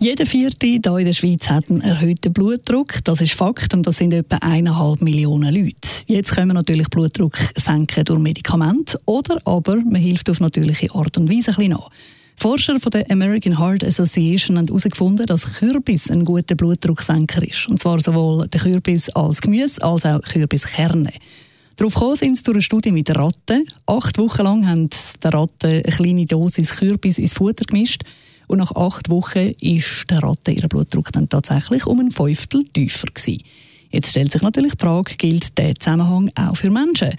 jeder Vierte hier in der Schweiz hat einen erhöhten Blutdruck. Das ist Fakt und das sind etwa eineinhalb Millionen Leute. Jetzt können wir natürlich Blutdruck senken durch Medikamente oder aber man hilft auf natürliche Art und Weise ein bisschen nach. Forscher von der American Heart Association haben herausgefunden, dass Kürbis ein guter Blutdrucksenker ist. Und zwar sowohl der Kürbis als Gemüse als auch Kürbiskerne. Darauf gekommen sind sie durch eine Studie mit Ratten. Acht Wochen lang haben die Ratten eine kleine Dosis Kürbis ins Futter gemischt. Und nach acht Wochen ist der Ratte ihr Blutdruck dann tatsächlich um ein Fünftel tiefer gewesen. Jetzt stellt sich natürlich die Frage, gilt der Zusammenhang auch für Menschen?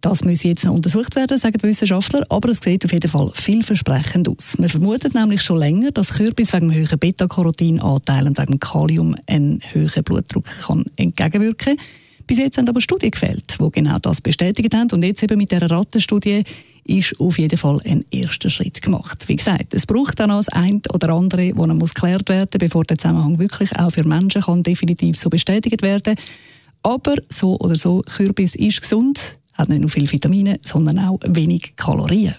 Das muss jetzt noch untersucht werden, sagen die Wissenschaftler, aber es sieht auf jeden Fall vielversprechend aus. Man vermutet nämlich schon länger, dass Kürbis wegen dem hohen Beta-Carotin-Anteil und wegen Kalium einen höheren Blutdruck kann entgegenwirken kann. Bis jetzt haben aber Studien gefällt, die genau das bestätigt haben. Und jetzt eben mit dieser Rattenstudie ist auf jeden Fall ein erster Schritt gemacht. Wie gesagt, es braucht dann noch das eine oder andere, das muss geklärt werden, bevor der Zusammenhang wirklich auch für Menschen kann definitiv so bestätigt werden. Aber so oder so, Kürbis ist gesund, hat nicht nur viele Vitamine, sondern auch wenig Kalorien.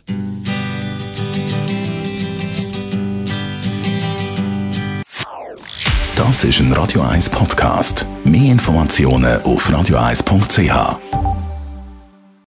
Das ist ein Radio 1 Podcast. Mehr Informationen auf radio1.ch.